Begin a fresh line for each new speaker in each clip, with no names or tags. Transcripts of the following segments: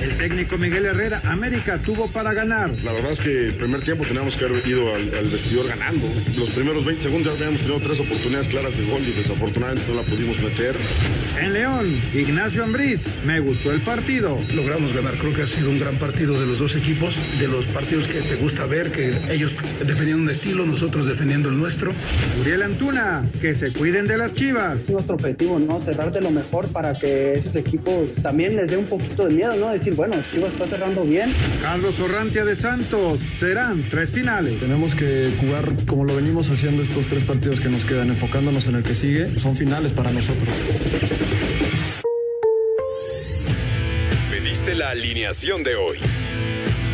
El técnico Miguel Herrera, América tuvo para ganar.
La verdad es que el primer tiempo teníamos que haber ido al, al vestidor ganando. Los primeros 20 segundos ya habíamos tenido tres oportunidades claras de gol y desafortunadamente no la pudimos meter.
En León, Ignacio Ambriz, me gustó el partido.
Logramos ganar, creo que ha sido un gran partido de los dos equipos, de los partidos que te gusta ver, que ellos defendiendo un estilo, nosotros defendiendo el nuestro.
Uriel Antuna, que se cuiden de las chivas.
nuestro objetivo, ¿no? Cerrar de lo mejor para que esos equipos también les dé un poquito de miedo, ¿no? Decir, bueno, Chivas está cerrando bien.
Carlos Orrantia de Santos, serán tres finales.
Tenemos que jugar como lo venimos haciendo estos tres partidos que nos quedan, enfocándonos en el que sigue. Son finales para nosotros.
Pediste la alineación de hoy.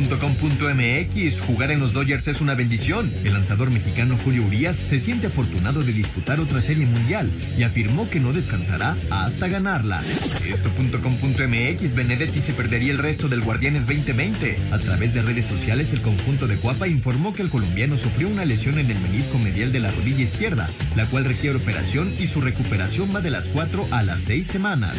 Record.com.mx Jugar en los Dodgers es una bendición. El lanzador mexicano Julio Urias se siente afortunado de disputar otra serie mundial y afirmó que no descansará hasta ganarla. Esto.com.mx Benedetti se perdería el resto del Guardianes 2020. A través de redes sociales, el conjunto de Cuapa informó que el colombiano sufrió una lesión en el menisco medial de la rodilla izquierda, la cual requiere operación y su recuperación va de las 4 a las 6 semanas.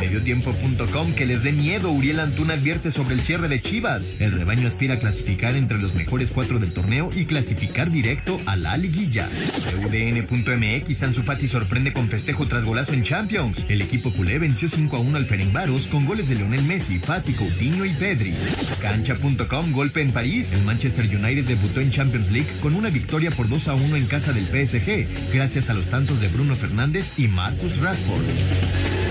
Mediotiempo.com que les dé miedo, Uriel Antuna advierte sobre el cierre de Chivas. El rebaño aspira a clasificar entre los mejores cuatro del torneo y clasificar directo a la liguilla. UDN.mx Ansu Fati sorprende con festejo tras golazo en Champions. El equipo culé venció 5 a 1 al Ferencváros con goles de Lionel Messi, Fati, Coutinho y Pedri. Cancha.com golpe en París. El Manchester United debutó en Champions League con una victoria por 2 a 1 en casa del PSG, gracias a los tantos de Bruno Fernández y Marcus Rashford.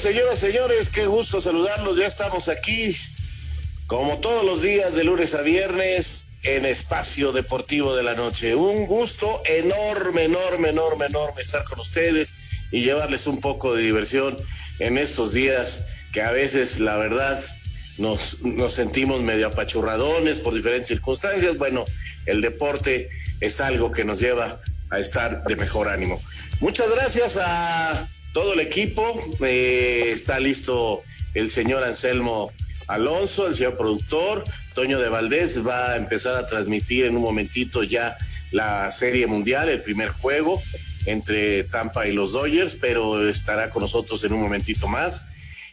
Señoras, señores? Qué gusto saludarlos. Ya estamos aquí, como todos los días, de lunes a viernes, en Espacio Deportivo de la Noche. Un gusto enorme, enorme, enorme, enorme estar con ustedes y llevarles un poco de diversión en estos días que a veces, la verdad, nos, nos sentimos medio apachurradones por diferentes circunstancias. Bueno, el deporte es algo que nos lleva a estar de mejor ánimo. Muchas gracias a todo el equipo. Eh, está listo el señor Anselmo Alonso, el señor productor. Toño de Valdés va a empezar a transmitir en un momentito ya la Serie Mundial, el primer juego entre Tampa y los Dodgers, pero estará con nosotros en un momentito más.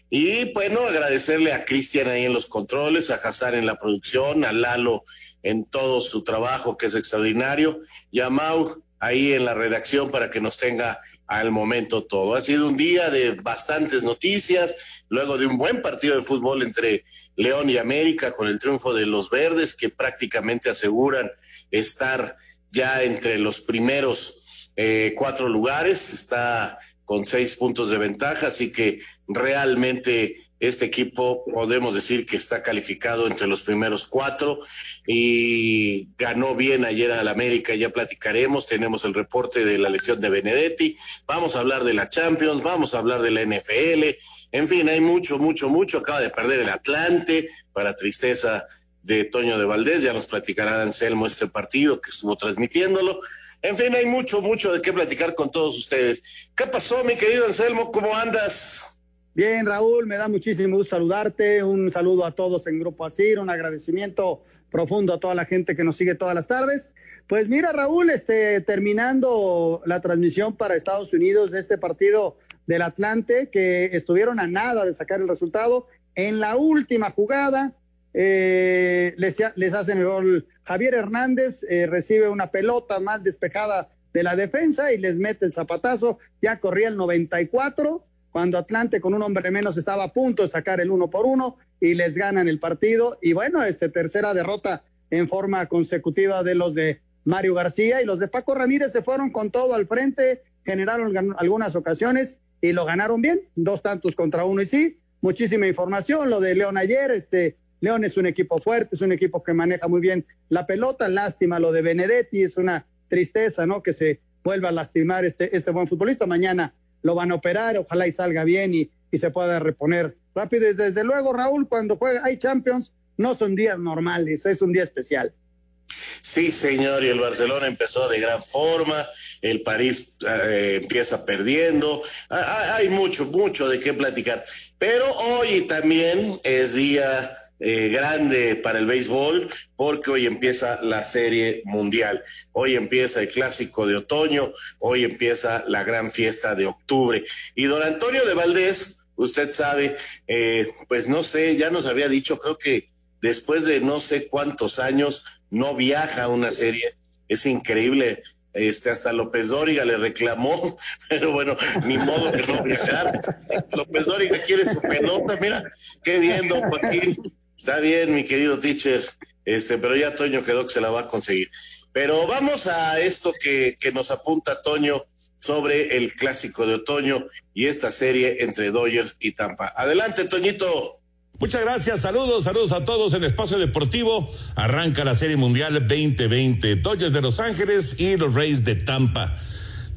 Y bueno, agradecerle a Cristian ahí en los controles, a Hazar en la producción, a Lalo en todo su trabajo que es extraordinario, y a Mau ahí en la redacción para que nos tenga al momento todo. Ha sido un día de bastantes noticias, luego de un buen partido de fútbol entre León y América con el triunfo de los verdes que prácticamente aseguran estar ya entre los primeros eh, cuatro lugares, está con seis puntos de ventaja, así que realmente este equipo podemos decir que está calificado entre los primeros cuatro y ganó bien ayer al América, ya platicaremos, tenemos el reporte de la lesión de Benedetti, vamos a hablar de la Champions, vamos a hablar de la NFL, en fin, hay mucho, mucho, mucho, acaba de perder el Atlante para tristeza de Toño de Valdés, ya nos platicará Anselmo este partido que estuvo transmitiéndolo. En fin, hay mucho, mucho de qué platicar con todos ustedes. ¿Qué pasó, mi querido Anselmo? ¿Cómo andas?
Bien, Raúl, me da muchísimo gusto saludarte. Un saludo a todos en Grupo Asir, un agradecimiento profundo a toda la gente que nos sigue todas las tardes. Pues mira, Raúl, este, terminando la transmisión para Estados Unidos de este partido del Atlante, que estuvieron a nada de sacar el resultado, en la última jugada eh, les, hacen el gol. Javier Hernández eh, recibe una pelota más despejada de la defensa y les mete el zapatazo. Ya corría el 94 cuando Atlante con un hombre menos estaba a punto de sacar el uno por uno y les ganan el partido. Y bueno, este tercera derrota en forma consecutiva de los de Mario García y los de Paco Ramírez se fueron con todo al frente, generaron algunas ocasiones y lo ganaron bien, dos tantos contra uno y sí, muchísima información, lo de León ayer, este León es un equipo fuerte, es un equipo que maneja muy bien la pelota, lástima lo de Benedetti, es una tristeza, ¿no? Que se vuelva a lastimar este, este buen futbolista, mañana lo van a operar, ojalá y salga bien y, y se pueda reponer rápido. Y desde luego, Raúl, cuando juega, hay Champions, no son días normales, es un día especial.
Sí, señor, y el Barcelona empezó de gran forma, el París eh, empieza perdiendo, hay mucho, mucho de qué platicar, pero hoy también es día eh, grande para el béisbol porque hoy empieza la serie mundial, hoy empieza el clásico de otoño, hoy empieza la gran fiesta de octubre. Y don Antonio de Valdés, usted sabe, eh, pues no sé, ya nos había dicho, creo que después de no sé cuántos años no viaja a una serie, es increíble. Este, hasta López Dóriga le reclamó, pero bueno, ni modo que no viajar. López Dóriga quiere su pelota, mira, qué bien, don Joaquín. Está bien, mi querido teacher, este, pero ya Toño quedó que se la va a conseguir. Pero vamos a esto que, que nos apunta Toño sobre el clásico de otoño y esta serie entre Dodgers y Tampa. Adelante, Toñito.
Muchas gracias, saludos, saludos a todos en Espacio Deportivo. Arranca la Serie Mundial 2020, Dodgers de Los Ángeles y los Reyes de Tampa.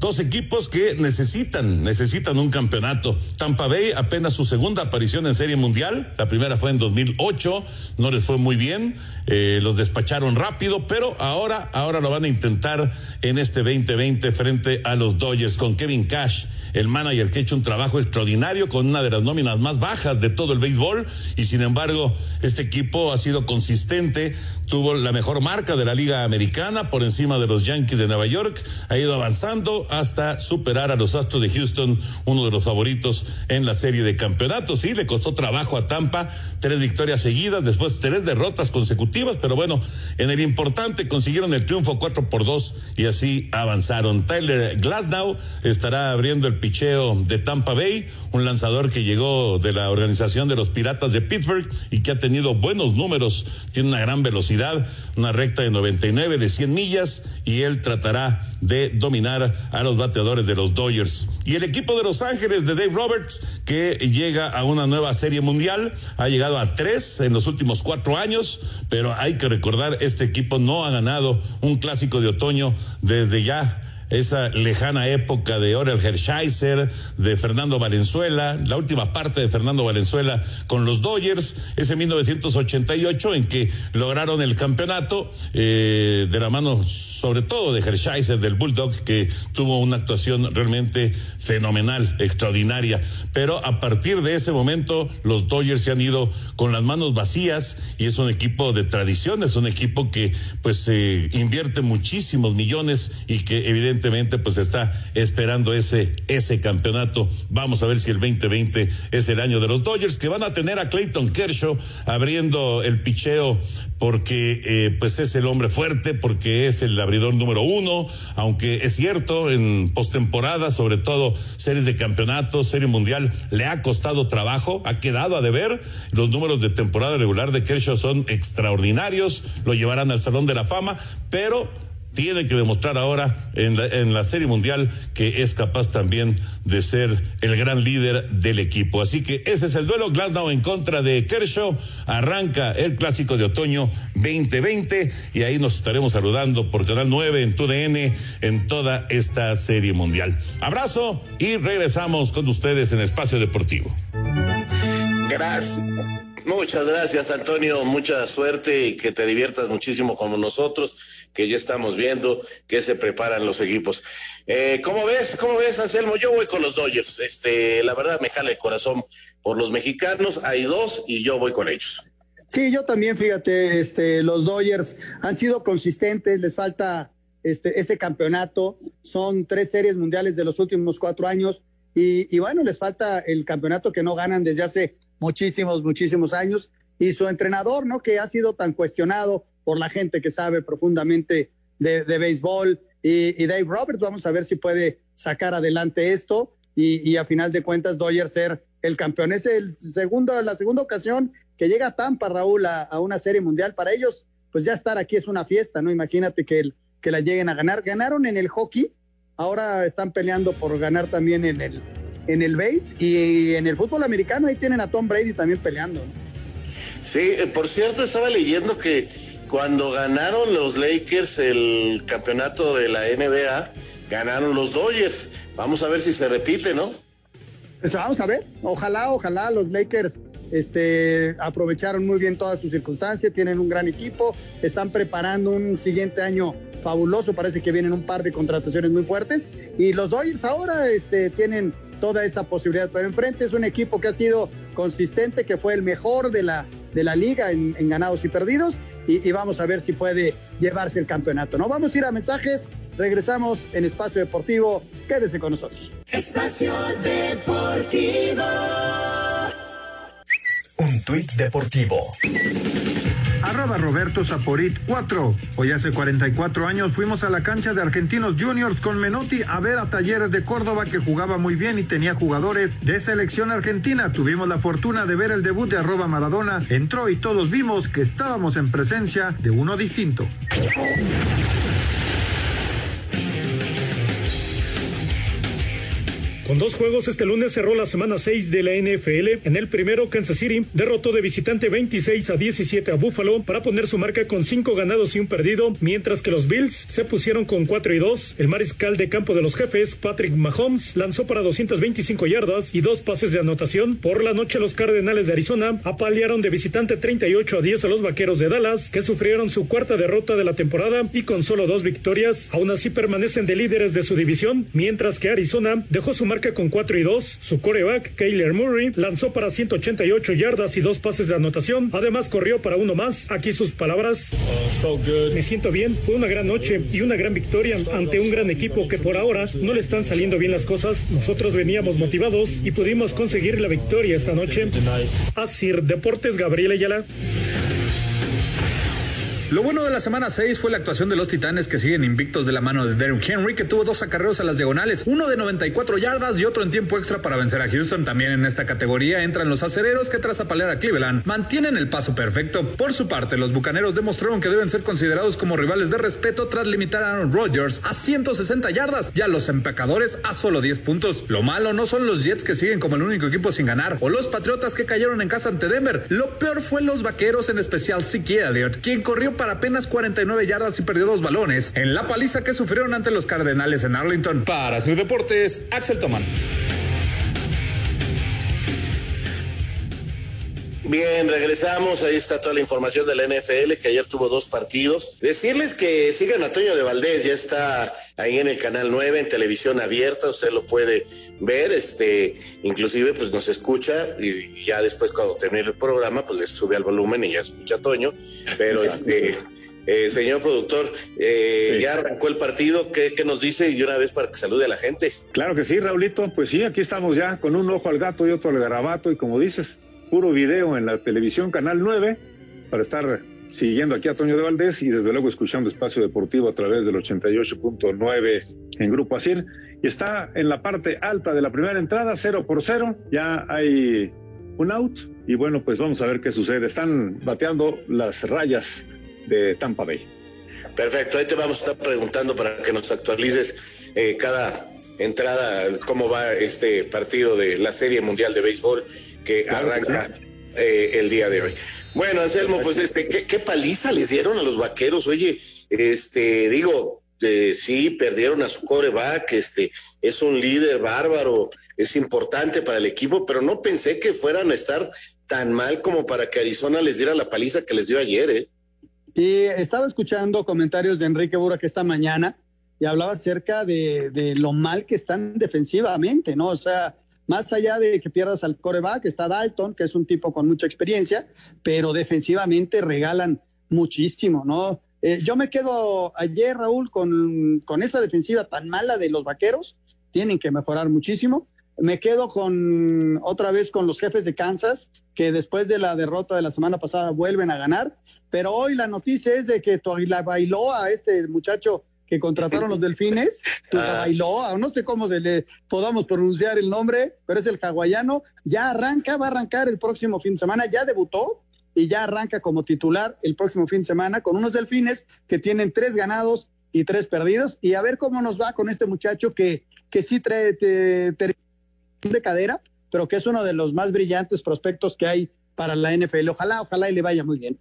Dos equipos que necesitan, necesitan un campeonato. Tampa Bay apenas su segunda aparición en Serie Mundial. La primera fue en 2008, no les fue muy bien, eh, los despacharon rápido, pero ahora, ahora lo van a intentar en este 2020 frente a los Dodgers con Kevin Cash, el manager que ha hecho un trabajo extraordinario con una de las nóminas más bajas de todo el béisbol y sin embargo este equipo ha sido consistente, tuvo la mejor marca de la Liga Americana por encima de los Yankees de Nueva York, ha ido avanzando hasta superar a los Astros de Houston, uno de los favoritos en la serie de campeonatos. Sí, le costó trabajo a Tampa, tres victorias seguidas, después tres derrotas consecutivas, pero bueno, en el importante consiguieron el triunfo cuatro por dos y así avanzaron. Tyler Glasnow estará abriendo el picheo de Tampa Bay, un lanzador que llegó de la organización de los Piratas de Pittsburgh y que ha tenido buenos números, tiene una gran velocidad, una recta de 99 de 100 millas y él tratará de dominar a los bateadores de los Dodgers. Y el equipo de Los Ángeles de Dave Roberts, que llega a una nueva serie mundial, ha llegado a tres en los últimos cuatro años, pero hay que recordar, este equipo no ha ganado un clásico de otoño desde ya esa lejana época de Orel Hershiser, de Fernando Valenzuela, la última parte de Fernando Valenzuela con los Dodgers, ese 1988 en que lograron el campeonato eh, de la mano sobre todo de Hershiser, del Bulldog, que tuvo una actuación realmente fenomenal, extraordinaria. Pero a partir de ese momento los Dodgers se han ido con las manos vacías y es un equipo de tradición, es un equipo que pues eh, invierte muchísimos millones y que evidentemente evidentemente pues está esperando ese, ese campeonato. Vamos a ver si el 2020 es el año de los Dodgers, que van a tener a Clayton Kershaw abriendo el picheo porque eh, pues es el hombre fuerte, porque es el abridor número uno, aunque es cierto, en postemporada, sobre todo series de campeonato, serie mundial, le ha costado trabajo, ha quedado a deber. Los números de temporada regular de Kershaw son extraordinarios, lo llevarán al Salón de la Fama, pero tiene que demostrar ahora en la, en la Serie Mundial que es capaz también de ser el gran líder del equipo. Así que ese es el duelo. Glasnow en contra de Kershaw. Arranca el clásico de otoño 2020 y ahí nos estaremos saludando por Canal 9 en TUDN en toda esta Serie Mundial. Abrazo y regresamos con ustedes en Espacio Deportivo.
Muchas gracias, Antonio. Mucha suerte y que te diviertas muchísimo con nosotros, que ya estamos viendo que se preparan los equipos. Eh, ¿Cómo ves? ¿Cómo ves, Anselmo? Yo voy con los Dodgers. Este, la verdad me jala el corazón por los mexicanos. Hay dos y yo voy con ellos.
Sí, yo también, fíjate, este, los Dodgers han sido consistentes, les falta este, ese campeonato. Son tres series mundiales de los últimos cuatro años y bueno, les falta el campeonato que no ganan desde hace muchísimos, muchísimos años. Y su entrenador, ¿no? Que ha sido tan cuestionado por la gente que sabe profundamente de, de béisbol. Y, Dave Roberts, vamos a ver si puede sacar adelante esto y, y, a final de cuentas Dodgers ser el campeón. Es el segundo, la segunda ocasión que llega Tampa, Raúl, a, una serie mundial. Para ellos, pues ya estar aquí es una fiesta, ¿no? Imagínate que, que la lleguen a ganar. Ganaron en el hockey, ahora están peleando por ganar también en el, en el base y en el fútbol americano ahí tienen a Tom Brady también peleando.
Sí, por cierto, estaba leyendo que cuando ganaron los Lakers el campeonato de la NBA, ganaron los Dodgers. Vamos a ver si se repite, ¿no?
Pues vamos a ver, ojalá, ojalá los Lakers este, aprovecharon muy bien todas sus circunstancias, tienen un gran equipo, están preparando un siguiente año fabuloso, parece que vienen un par de contrataciones muy fuertes y los Dodgers ahora este, tienen toda esta posibilidad. Pero enfrente es un equipo que ha sido consistente, que fue el mejor de la, de la liga en, en ganados y perdidos. Y, y, vamos a ver si puede llevarse el campeonato. No vamos a ir a mensajes. Regresamos en Espacio Deportivo. Quédese con nosotros.
Espacio Deportivo.
Un tuit deportivo.
Arroba Roberto Saporit 4. Hoy hace 44 años fuimos a la cancha de Argentinos Juniors con Menotti a ver a Talleres de Córdoba que jugaba muy bien y tenía jugadores de selección argentina. Tuvimos la fortuna de ver el debut de arroba Maradona. Entró y todos vimos que estábamos en presencia de uno distinto.
Con dos juegos este lunes cerró la semana 6 de la NFL. En el primero, Kansas City derrotó de visitante 26 a 17 a Buffalo para poner su marca con 5 ganados y un perdido, mientras que los Bills se pusieron con 4 y 2. El mariscal de campo de los jefes, Patrick Mahomes, lanzó para 225 yardas y dos pases de anotación. Por la noche, los Cardenales de Arizona apalearon de visitante 38 a 10 a los Vaqueros de Dallas, que sufrieron su cuarta derrota de la temporada y con solo dos victorias, aún así permanecen de líderes de su división, mientras que Arizona dejó su marca con 4 y 2. Su coreback, Kyler Murray, lanzó para 188 yardas y dos pases de anotación. Además, corrió para uno más. Aquí sus palabras. Me siento bien. Fue una gran noche y una gran victoria ante un gran equipo que por ahora no le están saliendo bien las cosas. Nosotros veníamos motivados y pudimos conseguir la victoria esta noche. Asir Deportes, Gabriel Ayala.
Lo bueno de la semana 6 fue la actuación de los Titanes que siguen invictos de la mano de Derrick Henry, que tuvo dos acarreos a las diagonales, uno de 94 yardas y otro en tiempo extra para vencer a Houston. También en esta categoría entran los acereros que tras apalear a Cleveland mantienen el paso perfecto. Por su parte, los bucaneros demostraron que deben ser considerados como rivales de respeto tras limitar a Rodgers a 160 yardas y a los empacadores a solo 10 puntos. Lo malo no son los Jets que siguen como el único equipo sin ganar o los Patriotas que cayeron en casa ante Denver. Lo peor fue los vaqueros, en especial Zeke Elliott, quien corrió para apenas 49 yardas y perdió dos balones en la paliza que sufrieron ante los Cardenales en Arlington. Para sus deportes, Axel Toman.
Bien, regresamos. Ahí está toda la información de la NFL, que ayer tuvo dos partidos. Decirles que sigan a Toño de Valdés, ya está ahí en el canal 9, en televisión abierta, usted lo puede ver, este, inclusive pues nos escucha y ya después cuando termine el programa, pues le sube al volumen y ya escucha a Toño. Pero este. Eh, señor productor, eh, sí. ya arrancó el partido, ¿Qué, ¿Qué, nos dice? Y una vez para que salude a la gente.
Claro que sí, Raulito, pues sí, aquí estamos ya con un ojo al gato y otro al garabato y como dices, puro video en la televisión Canal 9 para estar siguiendo aquí a Toño de Valdés y desde luego escuchando Espacio Deportivo a través del 88.9 en Grupo Asir. Y está en la parte alta de la primera entrada, cero por cero, ya hay un out y bueno, pues vamos a ver qué sucede. Están bateando las rayas de Tampa Bay.
Perfecto, ahí te vamos a estar preguntando para que nos actualices eh, cada entrada, cómo va este partido de la Serie Mundial de Béisbol que claro arranca que sí. eh, el día de hoy. Bueno, Anselmo, pues este, ¿qué, ¿qué, paliza les dieron a los vaqueros? Oye, este, digo, eh, sí, perdieron a su coreback, este, es un líder bárbaro, es importante para el equipo, pero no pensé que fueran a estar tan mal como para que Arizona les diera la paliza que les dio ayer, ¿eh?
Y estaba escuchando comentarios de Enrique Burak esta mañana y hablaba acerca de, de, lo mal que están defensivamente, ¿no? O sea, más allá de que pierdas al coreback, está Dalton, que es un tipo con mucha experiencia, pero defensivamente regalan muchísimo, ¿no? Eh, yo me quedo ayer, Raúl, con, con esa defensiva tan mala de los vaqueros, tienen que mejorar muchísimo. Me quedo con otra vez con los jefes de Kansas, que después de la derrota de la semana pasada vuelven a ganar. Pero hoy la noticia es de que la bailó a este muchacho que contrataron los delfines, Bailoa, no sé cómo se le podamos pronunciar el nombre, pero es el hawaiano, ya arranca, va a arrancar el próximo fin de semana, ya debutó y ya arranca como titular el próximo fin de semana con unos delfines que tienen tres ganados y tres perdidos y a ver cómo nos va con este muchacho que, que sí trae te, de cadera, pero que es uno de los más brillantes prospectos que hay para la NFL. Ojalá, ojalá y le vaya muy bien.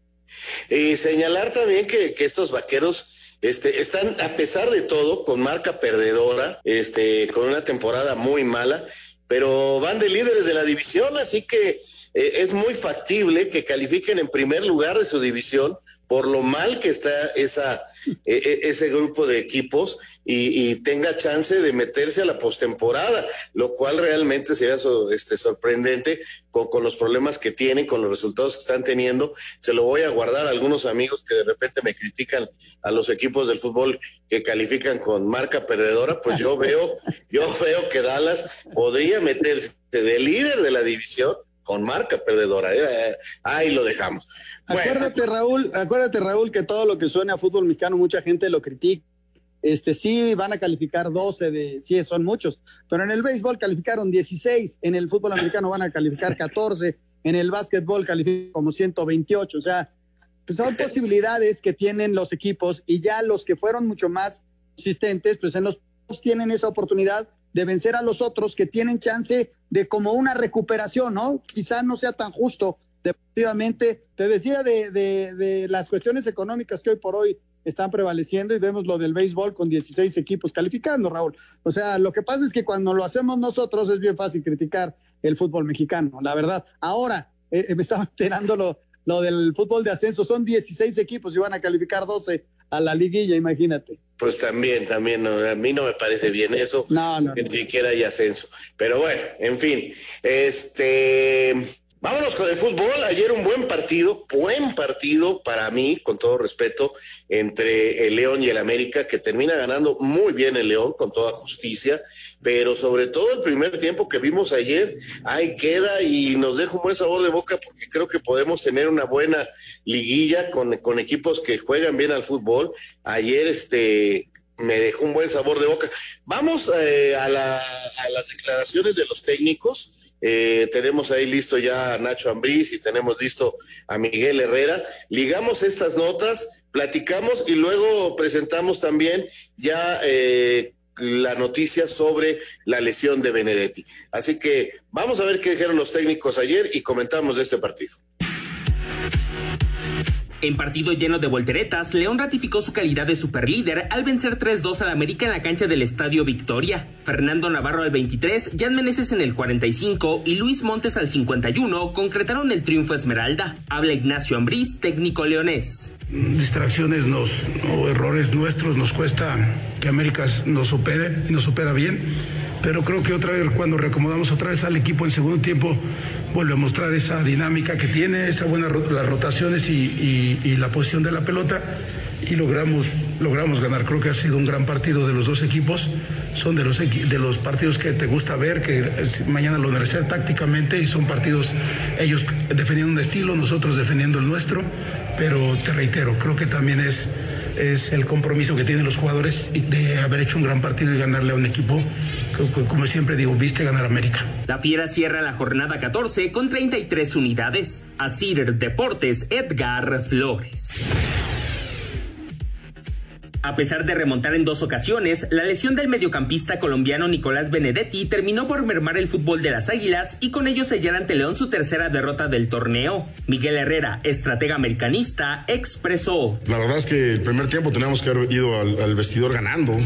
Y señalar también que, que estos vaqueros este, están, a pesar de todo, con marca perdedora, este, con una temporada muy mala, pero van de líderes de la división, así que eh, es muy factible que califiquen en primer lugar de su división por lo mal que está esa, e, e, ese grupo de equipos y, tenga chance de meterse a la postemporada, lo cual realmente sería este, sorprendente con, con, los problemas que tienen, con los resultados que están teniendo. Se lo voy a guardar a algunos amigos que de repente me critican a los equipos del fútbol que califican con marca perdedora, pues yo veo, yo veo que Dallas podría meterse de líder de la división con marca perdedora. ¿eh? Ahí lo dejamos.
Acuérdate, Raúl, acuérdate, Raúl, que todo lo que suena a fútbol mexicano, mucha gente lo critica. Este sí van a calificar 12 de, sí son muchos, pero en el béisbol calificaron 16, en el fútbol americano van a calificar 14, en el básquetbol califican como 128, o sea, pues son posibilidades que tienen los equipos y ya los que fueron mucho más consistentes, pues en los tienen esa oportunidad de vencer a los otros que tienen chance de como una recuperación, ¿no? Quizá no sea tan justo. Definitivamente, te decía de, de, de, las cuestiones económicas que hoy por hoy están prevaleciendo y vemos lo del béisbol con 16 equipos calificando, Raúl. O sea, lo que pasa es que cuando lo hacemos nosotros es bien fácil criticar el fútbol mexicano, la verdad. Ahora, eh, me estaba enterando lo, lo del fútbol de ascenso, son 16 equipos y van a calificar 12 a la liguilla, imagínate.
Pues también, también, a mí no me parece bien eso, no, no, ni siquiera hay ascenso. Pero bueno, en fin, este, vámonos con el fútbol. Ayer un buen partido, buen partido para mí, con todo respeto, entre el León y el América, que termina ganando muy bien el León, con toda justicia pero sobre todo el primer tiempo que vimos ayer, ahí queda y nos deja un buen sabor de boca porque creo que podemos tener una buena liguilla con, con equipos que juegan bien al fútbol. Ayer este me dejó un buen sabor de boca. Vamos eh, a, la, a las declaraciones de los técnicos. Eh, tenemos ahí listo ya a Nacho Ambriz y tenemos listo a Miguel Herrera. Ligamos estas notas, platicamos y luego presentamos también ya eh, la noticia sobre la lesión de Benedetti. Así que vamos a ver qué dijeron los técnicos ayer y comentamos de este partido.
En partido lleno de volteretas, León ratificó su calidad de superlíder al vencer 3-2 al América en la cancha del Estadio Victoria. Fernando Navarro al 23, Jan Meneses en el 45 y Luis Montes al 51 concretaron el triunfo Esmeralda. Habla Ignacio Ambriz, técnico leonés.
Distracciones nos, o errores nuestros nos cuesta que América nos supere y nos supera bien pero creo que otra vez cuando reacomodamos otra vez al equipo en segundo tiempo vuelve a mostrar esa dinámica que tiene, esa buena las rotaciones y, la posición de la pelota y logramos logramos ganar. Creo que ha sido un gran partido de los dos equipos. Son de los de los partidos que te gusta ver, que mañana lo merecer tácticamente y son partidos ellos defendiendo un estilo, nosotros defendiendo el nuestro. Pero te reitero, creo que también es es el compromiso que tienen los jugadores de haber hecho un gran partido y ganarle a un equipo como siempre digo, viste ganar América.
La Fiera cierra la jornada 14 con 33 unidades. Asir Deportes, Edgar Flores. A pesar de remontar en dos ocasiones, la lesión del mediocampista colombiano Nicolás Benedetti terminó por mermar el fútbol de las Águilas y con ello sellar ante León su tercera derrota del torneo. Miguel Herrera, estratega americanista, expresó.
La verdad es que el primer tiempo teníamos que haber ido al, al vestidor ganando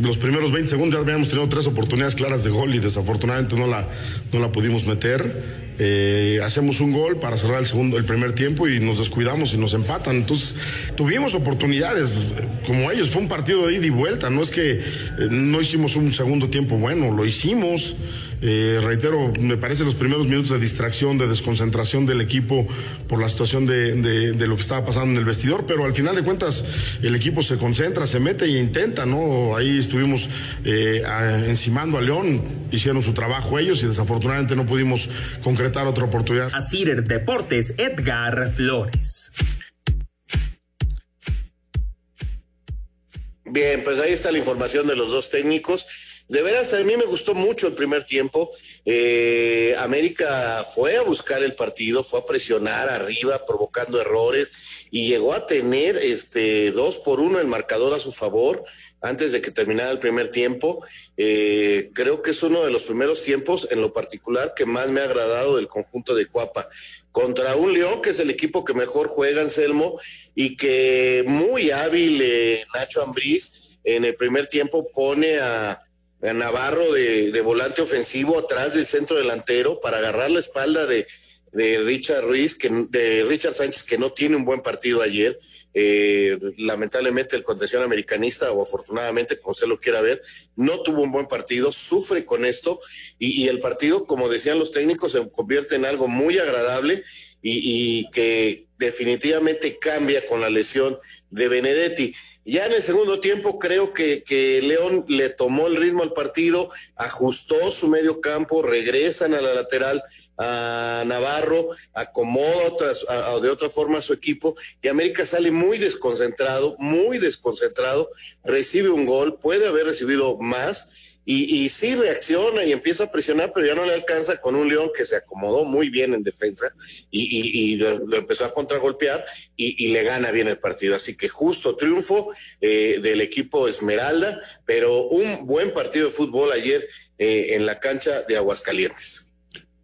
los primeros 20 segundos ya habíamos tenido tres oportunidades claras de gol y desafortunadamente no la, no la pudimos meter. Eh, hacemos un gol para cerrar el segundo, el primer tiempo y nos descuidamos y nos empatan. Entonces, tuvimos oportunidades como ellos. Fue un partido de ida y vuelta. No es que eh, no hicimos un segundo tiempo bueno, lo hicimos. Eh, reitero, me parece los primeros minutos de distracción, de desconcentración del equipo por la situación de, de, lo que estaba pasando en el vestidor, pero al final de cuentas el equipo se concentra, se mete e intenta, ¿no? Ahí estuvimos encimando a León, hicieron su trabajo ellos y desafortunadamente no pudimos concretar otra oportunidad.
A Deportes, Edgar Flores.
Bien, pues ahí está la información de los dos técnicos. De veras, a mí me gustó mucho el primer tiempo. Eh, América fue a buscar el partido, fue a presionar arriba, provocando errores y llegó a tener este dos por uno el marcador a su favor antes de que terminara el primer tiempo. Eh, creo que es uno de los primeros tiempos, en lo particular, que más me ha agradado del conjunto de Cuapa. Contra un León, que es el equipo que mejor juega, Anselmo, y que muy hábil eh, Nacho Ambriz en el primer tiempo pone a, Navarro de, volante ofensivo atrás del centro delantero para agarrar la espalda de, Richard Ruiz, que, de Richard Sánchez, que no tiene un buen partido ayer. Eh, lamentablemente el contención americanista, o afortunadamente, como usted lo quiera ver, no tuvo un buen partido, sufre con esto, y, el partido, como decían los técnicos, se convierte en algo muy agradable y que definitivamente cambia con la lesión de Benedetti. Ya en el segundo tiempo creo que, que, León le tomó el ritmo al partido, ajustó su medio campo, regresan a la lateral a Navarro, acomoda otras, de otra forma a su equipo y América sale muy desconcentrado, muy desconcentrado, recibe un gol, puede haber recibido más y, sí reacciona y empieza a presionar, pero ya no le alcanza con un León que se acomodó muy bien en defensa y, lo, empezó a contragolpear y, le gana bien el partido. Así que justo triunfo eh, del equipo Esmeralda, pero un buen partido de fútbol ayer eh, en la cancha de Aguascalientes.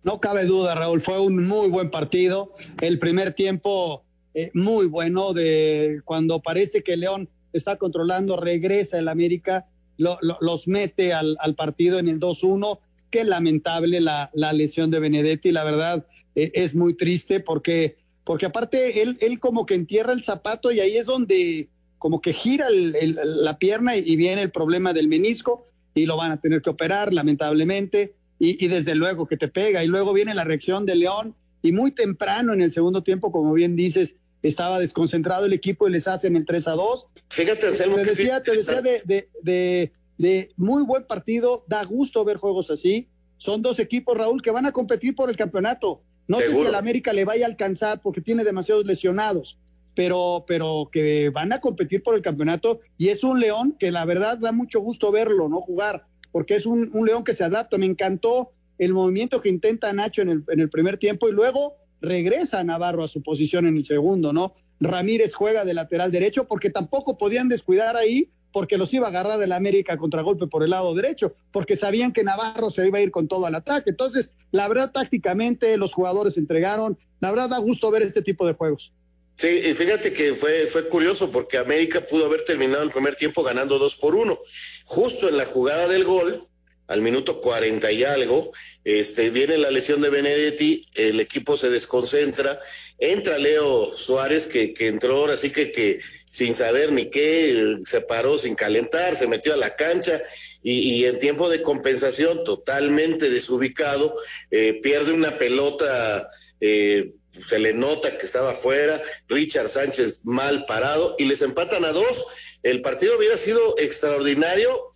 No cabe duda, Raúl, fue un muy buen partido. El primer tiempo eh, muy bueno de cuando parece que León está controlando, regresa el América, los mete al, partido en el 2-1. Qué lamentable la, lesión de Benedetti, la verdad eh, es muy triste porque, porque aparte él, él como que entierra el zapato y ahí es donde como que gira la pierna y viene el problema del menisco y lo van a tener que operar, lamentablemente y, desde luego que te pega. Y luego viene la reacción de León y muy temprano en el segundo tiempo, como bien dices, estaba desconcentrado el equipo y les hacen el 3 a 2.
Fíjate, Anselmo.
Te decía, te decía de, de, de, muy buen partido, da gusto ver juegos así. Son dos equipos, Raúl, que van a competir por el campeonato. No sé si el América le vaya a alcanzar porque tiene demasiados lesionados, pero, pero que van a competir por el campeonato y es un León que la verdad da mucho gusto verlo, ¿no? Jugar porque es un, león que se adapta. Me encantó el movimiento que intenta Nacho en el, en el primer tiempo y luego regresa Navarro a su posición en el segundo, ¿no? Ramírez juega de lateral derecho porque tampoco podían descuidar ahí porque los iba a agarrar el América contragolpe por el lado derecho, porque sabían que Navarro se iba a ir con todo al ataque. Entonces, la verdad, tácticamente los jugadores entregaron. La verdad, da gusto ver este tipo de juegos.
Sí, y fíjate que fue, fue curioso porque América pudo haber terminado el primer tiempo ganando dos por uno. Justo en la jugada del gol, al minuto cuarenta y algo, este, viene la lesión de Benedetti, el equipo se desconcentra, entra Leo Suárez, que, que entró ahora sí que, que sin saber ni qué, se paró sin calentar, se metió a la cancha y, en tiempo de compensación, totalmente desubicado, eh, pierde una pelota. Eh, se le nota que estaba fuera, Richard Sánchez mal parado y les empatan a dos. El partido hubiera sido extraordinario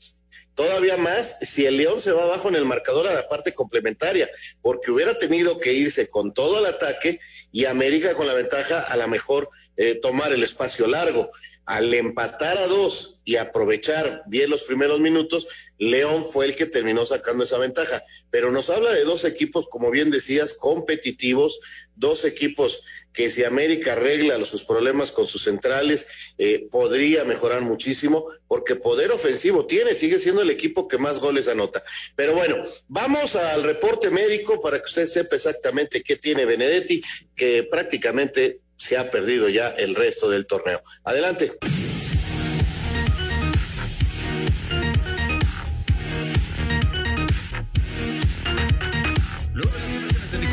todavía más si el León se va abajo en el marcador a la parte complementaria, porque hubiera tenido que irse con todo el ataque y América con la ventaja a la mejor eh, tomar el espacio largo al empatar a dos y aprovechar bien los primeros minutos, León fue el que terminó sacando esa ventaja. Pero nos habla de dos equipos, como bien decías, competitivos, dos equipos que si América arregla sus problemas con sus centrales, eh, podría mejorar muchísimo, porque poder ofensivo tiene, sigue siendo el equipo que más goles anota. Pero bueno, vamos al reporte médico para que usted sepa exactamente qué tiene Benedetti, que prácticamente se ha perdido ya el resto del torneo. Adelante.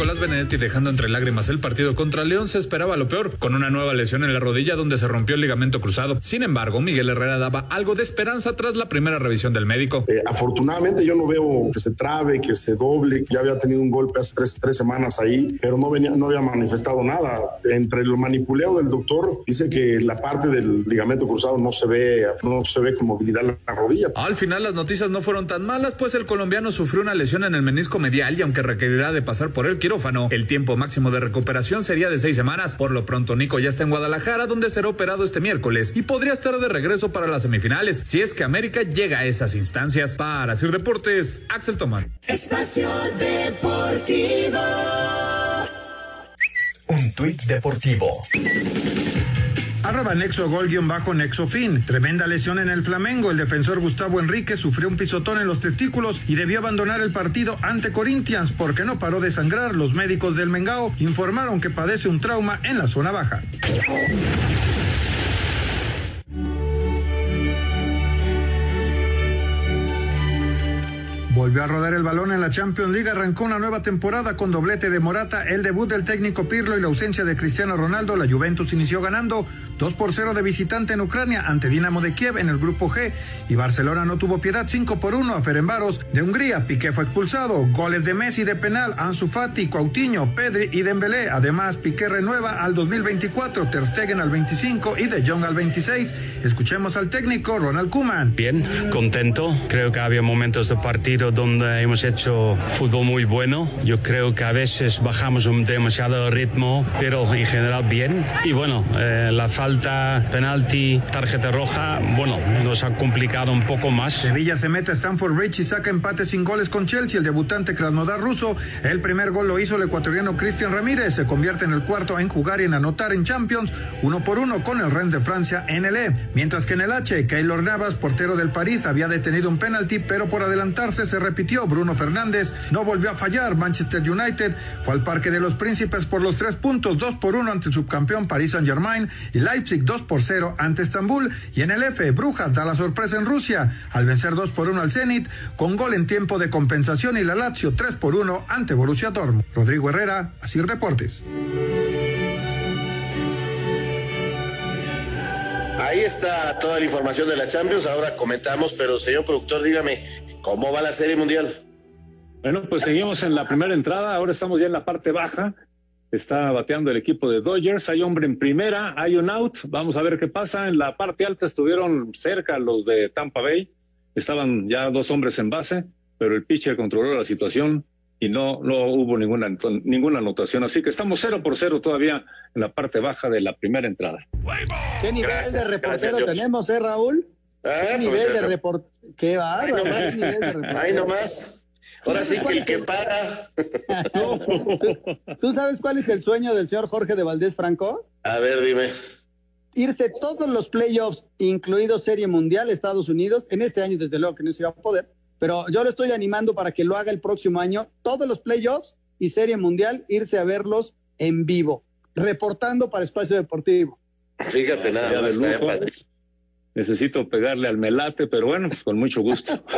Nicolás Benedetti dejando entre lágrimas el partido contra León, se esperaba lo peor, con una nueva lesión en la rodilla donde se rompió el ligamento cruzado. Sin embargo, Miguel Herrera daba algo de esperanza tras la primera revisión del médico.
Eh, afortunadamente yo no veo que se trabe, que se doble, que ya había tenido un golpe hace tres, tres semanas ahí, pero no, venía, no había manifestado nada. Entre el manipuleo del doctor, dice que la parte del ligamento cruzado no se ve, no se ve con movilidad en la rodilla.
Al final las noticias no fueron tan malas, pues el colombiano sufrió una lesión en el menisco medial y aunque requerirá de pasar por el quirófano, el tiempo máximo de recuperación sería de seis semanas. Por lo pronto, Nico ya está en Guadalajara, donde será operado este miércoles y podría estar de regreso para las semifinales, si es que América llega a esas instancias. Para Sir Deportes, Axel Tomán.
Espacio Deportivo.
Un tuit deportivo.
Arroba Nexo Gol guion bajo Nexo Fin. Tremenda lesión en el Flamengo. El defensor Gustavo Enrique sufrió un pisotón en los testículos y debió abandonar el partido ante Corinthians porque no paró de sangrar. Los médicos del Mengao informaron que padece un trauma en la zona baja. Volvió a rodar el balón en la Champions League, arrancó una nueva temporada con doblete de Morata, el debut del técnico Pirlo y la ausencia de Cristiano Ronaldo. La Juventus inició ganando 2 por 0 de visitante en Ucrania ante Dinamo de Kiev en el grupo G y Barcelona no tuvo piedad 5 por 1 a Ferenbaros de Hungría. Piqué fue expulsado, goles de Messi de penal, Ansu Fati, Coutinho, Pedri y Dembélé. Además, Piqué renueva al 2024, Ter Stegen al 25 y De Jong al 26. Escuchemos al técnico Ronald Koeman.
Bien, contento. Creo que había momentos de partido donde hemos hecho fútbol muy bueno. Yo creo que a veces bajamos un demasiado ritmo, pero en general bien. Y bueno, eh, la falta, penalti, tarjeta roja, bueno, nos ha complicado un poco más.
Sevilla se mete a Stanford Bridge y saca empate sin goles con Chelsea. El debutante Krasnodar ruso. El primer gol lo hizo el ecuatoriano Cristian Ramírez. Se convierte en el cuarto en jugar y en anotar en Champions, uno por uno con el Rennes de Francia en el E. Mientras que en el H, Keylor Navas, portero del París, había detenido un penalti, pero por adelantarse se repitió. Bruno Fernández no volvió a fallar. Manchester United fue al Parque de los Príncipes por los tres puntos, dos por uno ante el subcampeón Paris Saint Germain y Leipzig dos por cero ante Estambul. Y en el F, Brujas da la sorpresa en Rusia al vencer dos por uno al Zenit con gol en tiempo de compensación y la Lazio tres por uno ante Borussia Dortmund. Rodrigo Herrera, Asir Deportes.
Ahí está toda la información de la Champions. Ahora comentamos, pero señor productor, dígame, ¿cómo va la Serie Mundial?
Bueno, pues seguimos en la primera entrada. Ahora estamos ya en la parte baja. Está bateando el equipo de Dodgers. Hay hombre en primera, hay un out. Vamos a ver qué pasa. En la parte alta estuvieron cerca los de Tampa Bay. Estaban ya dos hombres en base, pero el pitcher controló la situación y no, no hubo ninguna, ninguna anotación. Así que estamos cero por cero todavía en la parte baja de la primera entrada.
¿Qué nivel
Gracias,
de reportero
gracias,
tenemos, eh, Raúl?
Ah,
¿Qué
pues,
nivel de
eh,
reportero? Qué bárbaro.
Ahí nomás. Ahí nomás. Ahora sí que el que para.
¿Tú sabes cuál es el sueño del señor Jorge de Valdés Franco?
A ver, dime.
Irse todos los playoffs, incluidos Serie Mundial, Estados Unidos. En este año, desde luego, que no se iba a poder. Pero yo lo estoy animando para que lo haga el próximo año. Todos los playoffs y Serie Mundial, irse a verlos en vivo, reportando para Espacio Deportivo.
Fíjate nada más.
Necesito pegarle al melate, pero bueno, con mucho gusto.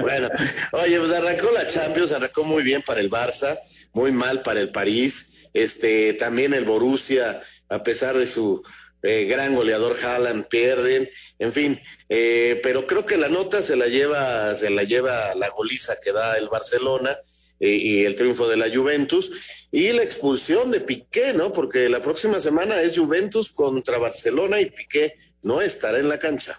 Bueno, oye, pues arrancó la Champions, arrancó muy bien para el Barça, muy mal para el París. Este, también el Borussia, a pesar de su eh, gran goleador Haaland, pierden. En fin, eh, pero creo que la nota se la lleva, se la lleva la goliza que da el Barcelona y el triunfo de la Juventus y la expulsión de Piqué, ¿no? Porque la próxima semana es Juventus contra Barcelona y Piqué no estará en la cancha.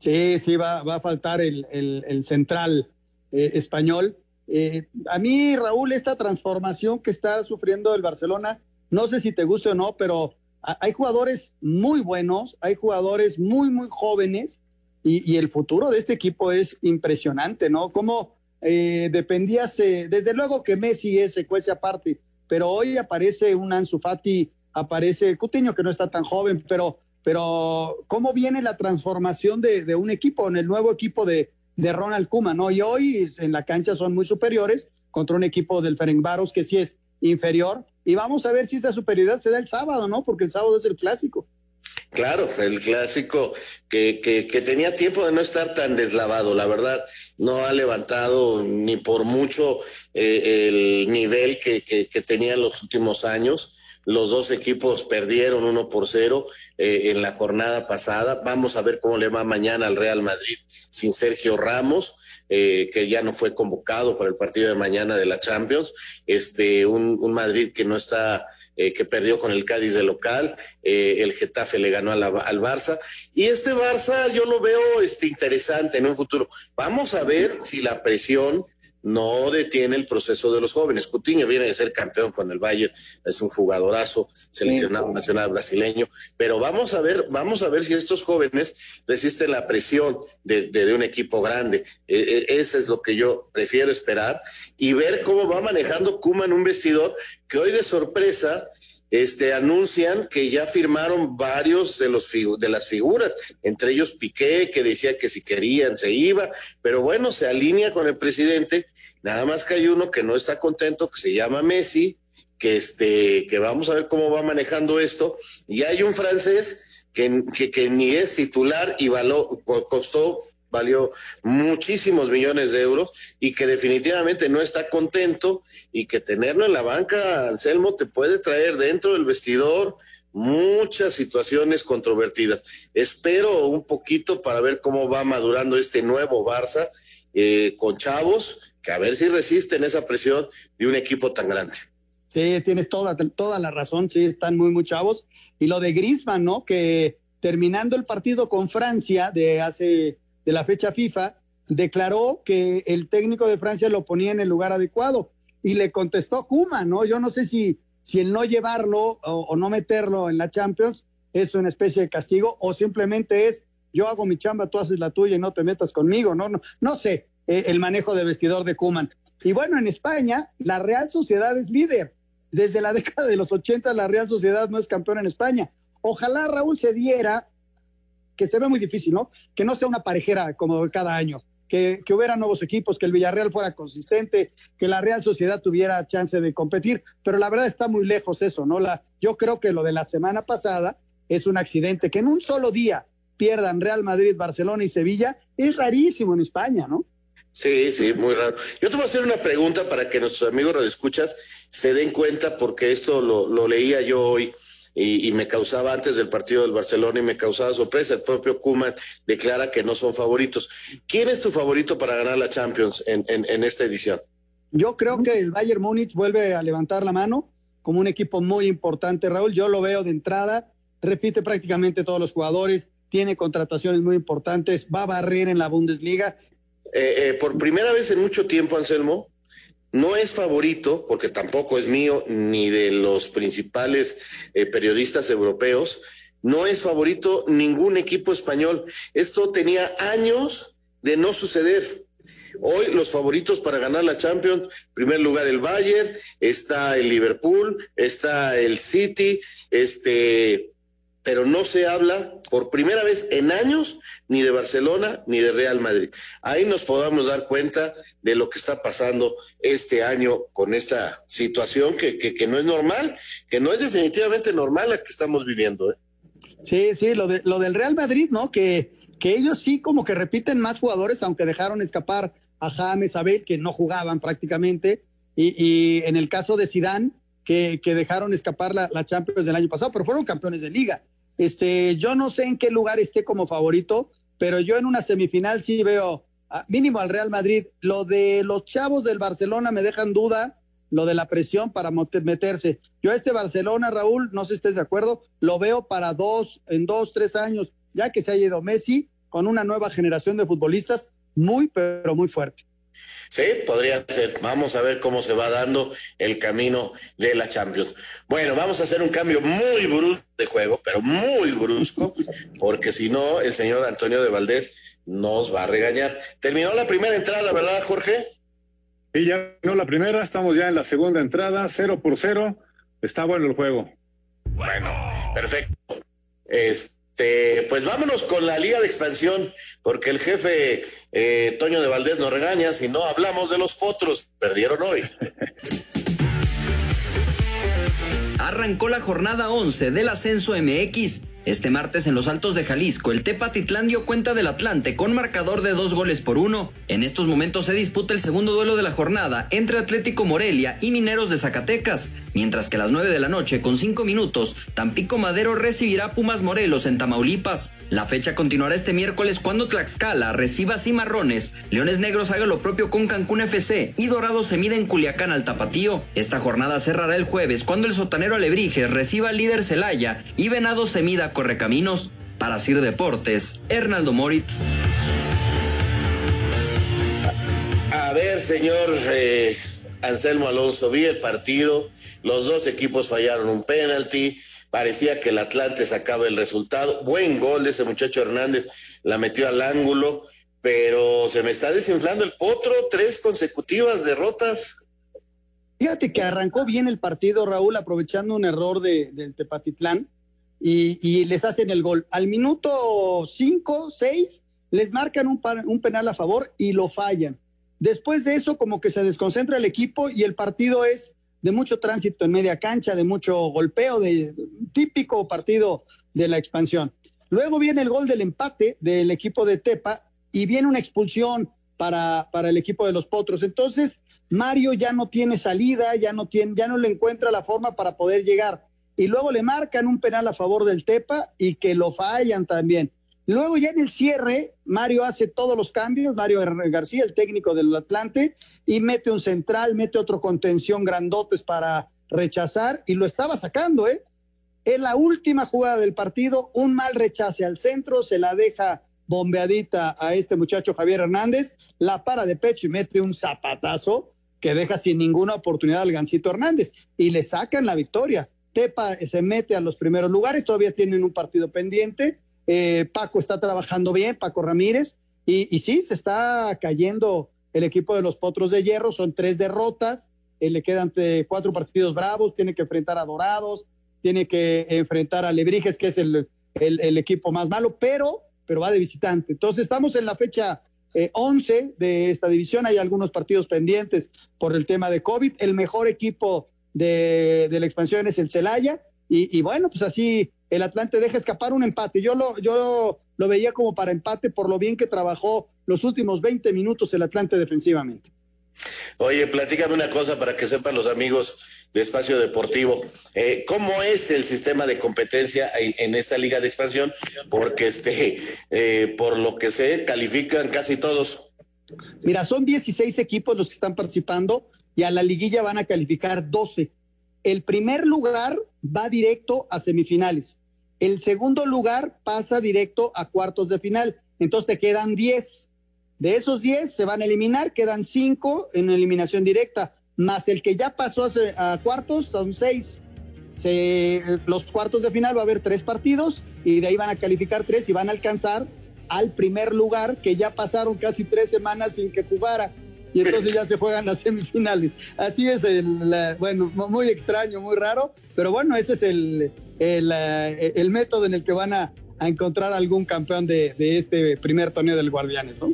Sí, sí, va, va a faltar el, el- central eh, español. Eh, a mí, Raúl, esta transformación que está sufriendo el Barcelona, no sé si te guste o no, pero ha- hay jugadores muy buenos, hay jugadores muy, muy jóvenes y, y el futuro de este equipo es impresionante, ¿no? Como eh, dependías, desde luego que Messi es secuencia aparte, pero hoy aparece un Ansu Fati, aparece Cutiño que no está tan joven, pero pero cómo viene la transformación de, de un equipo, en el nuevo equipo de, de Ronald Koeman, ¿no? Y hoy en la cancha son muy superiores contra un equipo del Ferencváros que sí es inferior. Y vamos a ver si esa superioridad se da el sábado, ¿no? Porque el sábado es el clásico.
Claro, el clásico que, que, que tenía tiempo de no estar tan deslavado, la verdad no ha levantado ni por mucho eh, el nivel que, que, que, tenía en los últimos años. Los dos equipos perdieron uno por cero eh, en la jornada pasada. Vamos a ver cómo le va mañana al Real Madrid sin Sergio Ramos. Eh, que ya no fue convocado para el partido de mañana de la Champions, este, un Madrid que no está eh, que perdió con el Cádiz de local, eh, el Getafe le ganó la, al Barça, y este Barça yo lo veo este, interesante en un futuro. Vamos a ver si la presión no detiene el proceso de los jóvenes. Coutinho viene de ser campeón con el Bayern, es un jugadorazo, seleccionado nacional brasileño, pero vamos a ver, vamos a ver si estos jóvenes resisten la presión de, de, de un equipo grande. Eh, eh, ese es lo que yo prefiero esperar y ver cómo va manejando Kuma en un vestidor que hoy de sorpresa este, anuncian que ya firmaron varios de, los de las figuras, entre ellos Piqué, que decía que si querían se iba, pero bueno, se alinea con el presidente, nada más que hay uno que no está contento, que se llama Messi, que, este, que vamos a ver cómo va manejando esto, y hay un francés que, que, que ni es titular y való, costó valió muchísimos millones de euros y que definitivamente no está contento y que tenerlo en la banca, Anselmo, te puede traer dentro del vestidor muchas situaciones controvertidas. Espero un poquito para ver cómo va madurando este nuevo Barça eh, con chavos, que a ver si resisten esa presión de un equipo tan grande.
Sí, tienes toda, toda la razón, sí, están muy, muy chavos. Y lo de Grisman, ¿no? Que terminando el partido con Francia de hace de la fecha FIFA, declaró que el técnico de Francia lo ponía en el lugar adecuado y le contestó Kuma, ¿no? Yo no sé si, si el no llevarlo o, no meterlo en la Champions es una especie de castigo o simplemente es yo hago mi chamba, tú haces la tuya y no te metas conmigo, no, no, no sé eh, el manejo de vestidor de Kuman. Y bueno, en España la Real Sociedad es líder. Desde la década de los 80 la Real Sociedad no es campeón en España. Ojalá Raúl se diera que se ve muy difícil, ¿no? Que no sea una parejera como cada año, que, hubiera nuevos equipos, que el Villarreal fuera consistente, que la Real Sociedad tuviera chance de competir, pero la verdad está muy lejos eso, ¿no? La, yo creo que lo de la semana pasada es un accidente, que en un solo día pierdan Real Madrid, Barcelona y Sevilla, es rarísimo en España, ¿no?
Sí, sí, muy raro. Yo te voy a hacer una pregunta para que nuestros amigos escuchas se den cuenta, porque esto lo, lo leía yo hoy y, y, me causaba antes del partido del Barcelona y me causaba sorpresa. El propio Kuman declara que no son favoritos. ¿Quién es tu favorito para ganar la Champions en, en, en esta edición?
Yo creo que el Bayern Múnich vuelve a levantar la mano como un equipo muy importante, Raúl. Yo lo veo de entrada, repite prácticamente todos los jugadores, tiene contrataciones muy importantes, va a barrer en la Bundesliga.
Eh, eh, por primera vez en mucho tiempo, Anselmo, no es favorito, porque tampoco es mío, ni de los principales eh, periodistas europeos, no es favorito ningún equipo español. Esto tenía años de no suceder. Hoy los favoritos para ganar la Champions, primer lugar el Bayern, está el Liverpool, está el City, este, pero no se habla por primera vez en años ni de Barcelona ni de Real Madrid. Ahí nos podamos dar cuenta de lo que está pasando este año con esta situación que, que, no es normal, que no es definitivamente normal la que estamos viviendo. ¿eh?
Sí, sí, lo, de, lo del Real Madrid, ¿no? Que, que ellos sí como que repiten más jugadores, aunque dejaron escapar a James, Abel, que no jugaban prácticamente, y, y en el caso de Sidán, que, que, dejaron escapar la, la Champions del año pasado, pero fueron campeones de liga. Este, yo no sé en qué lugar esté como favorito, pero yo en una semifinal sí veo mínimo al Real Madrid. Lo de los chavos del Barcelona me dejan duda, lo de la presión para meterse. Yo a este Barcelona, Raúl, no sé si estés de acuerdo, lo veo para dos, en dos, tres años, ya que se ha ido Messi, con una nueva generación de futbolistas muy, pero muy fuerte.
Sí, podría ser. Vamos a ver cómo se va dando el camino de la Champions. Bueno, vamos a hacer un cambio muy brusco de juego, pero muy brusco, porque si no, el señor Antonio de Valdés nos va a regañar. Terminó la primera entrada, ¿verdad, Jorge?
Sí, ya terminó la primera, estamos ya en la segunda entrada, cero por cero. Está bueno el juego.
Bueno, perfecto. Este. Este, pues vámonos con la Liga de Expansión, porque el jefe eh, Toño de Valdés nos regaña si no hablamos de los potros. Perdieron hoy.
Arrancó la jornada 11 del ascenso MX. Este martes en los Altos de Jalisco, el Tepatitlán dio cuenta del Atlante con marcador de dos goles por uno. En estos momentos se disputa el segundo duelo de la jornada entre Atlético Morelia y Mineros de Zacatecas, mientras que a las 9 de la noche con cinco minutos, Tampico Madero recibirá Pumas Morelos en Tamaulipas. La fecha continuará este miércoles cuando Tlaxcala reciba Cimarrones, Leones Negros haga lo propio con Cancún FC y Dorado se mide en Culiacán al Tapatío. Esta jornada cerrará el jueves cuando el sotanero Alebrijes reciba al líder Celaya y Venado se mida Correcaminos. Para Sir Deportes, Hernaldo Moritz.
A ver, señor eh, Anselmo Alonso, vi el partido, los dos equipos fallaron un penalti, parecía que el Atlante sacaba el resultado, buen gol de ese muchacho Hernández, la metió al ángulo, pero se me está desinflando el potro, tres consecutivas derrotas.
Fíjate que arrancó bien el partido, Raúl, aprovechando un error de, del Tepatitlán y, les hacen el gol. Al minuto 5, 6, les marcan un, un penal a favor y lo fallan. Después de eso, como que se desconcentra el equipo y el partido es de mucho tránsito en media cancha, de mucho golpeo, de típico partido de la expansión. Luego viene el gol del empate del equipo de Tepa y viene una expulsión para, para el equipo de los Potros. Entonces, Mario ya no tiene salida, ya no tiene, ya no le encuentra la forma para poder llegar y luego le marcan un penal a favor del Tepa y que lo fallan también. Luego ya en el cierre, Mario hace todos los cambios, Mario García, el técnico del Atlante, y mete un central, mete otro contención grandotes para rechazar y lo estaba sacando, ¿eh? En la última jugada del partido, un mal rechace al centro, se la deja bombeadita a este muchacho Javier Hernández, la para de pecho y mete un zapatazo que deja sin ninguna oportunidad al Gancito Hernández y le sacan la victoria. Tepa se mete a los primeros lugares, todavía tienen un partido pendiente. Eh, Paco está trabajando bien, Paco Ramírez, y, sí, se está cayendo el equipo de los Potros de Hierro, son tres derrotas, eh, le quedan cuatro partidos bravos, tiene que enfrentar a Dorados, tiene que enfrentar a Lebrijes, que es el, equipo más malo, pero, va de visitante. Entonces estamos en la fecha 11 eh, de esta división, hay algunos partidos pendientes por el tema de COVID, el mejor equipo de, la expansión es el Celaya. Y, bueno, pues así el Atlante deja escapar un empate. Yo lo, yo lo veía como para empate por lo bien que trabajó los últimos 20 minutos el Atlante defensivamente.
Oye, platícame una cosa para que sepan los amigos de Espacio Deportivo. Eh, ¿Cómo es el sistema de competencia en, esta liga de expansión? Porque este, eh, por lo que sé, califican casi todos.
Mira, son 16 equipos los que están participando y a la liguilla van a calificar 12. El primer lugar va directo a semifinales. El segundo lugar pasa directo a cuartos de final. Entonces te quedan 10. De esos 10 se van a eliminar, quedan 5 en eliminación directa, más el que ya pasó a, cuartos son 6. los cuartos de final va a haber tres partidos y de ahí van a calificar tres y van a alcanzar al primer lugar que ya pasaron casi tres semanas sin que jugara y entonces ya se juegan las semifinales. Así es, el, bueno, muy extraño, muy raro, pero bueno, ese es el, el, método en el que van a, encontrar algún campeón de, este primer torneo del Guardianes, ¿no?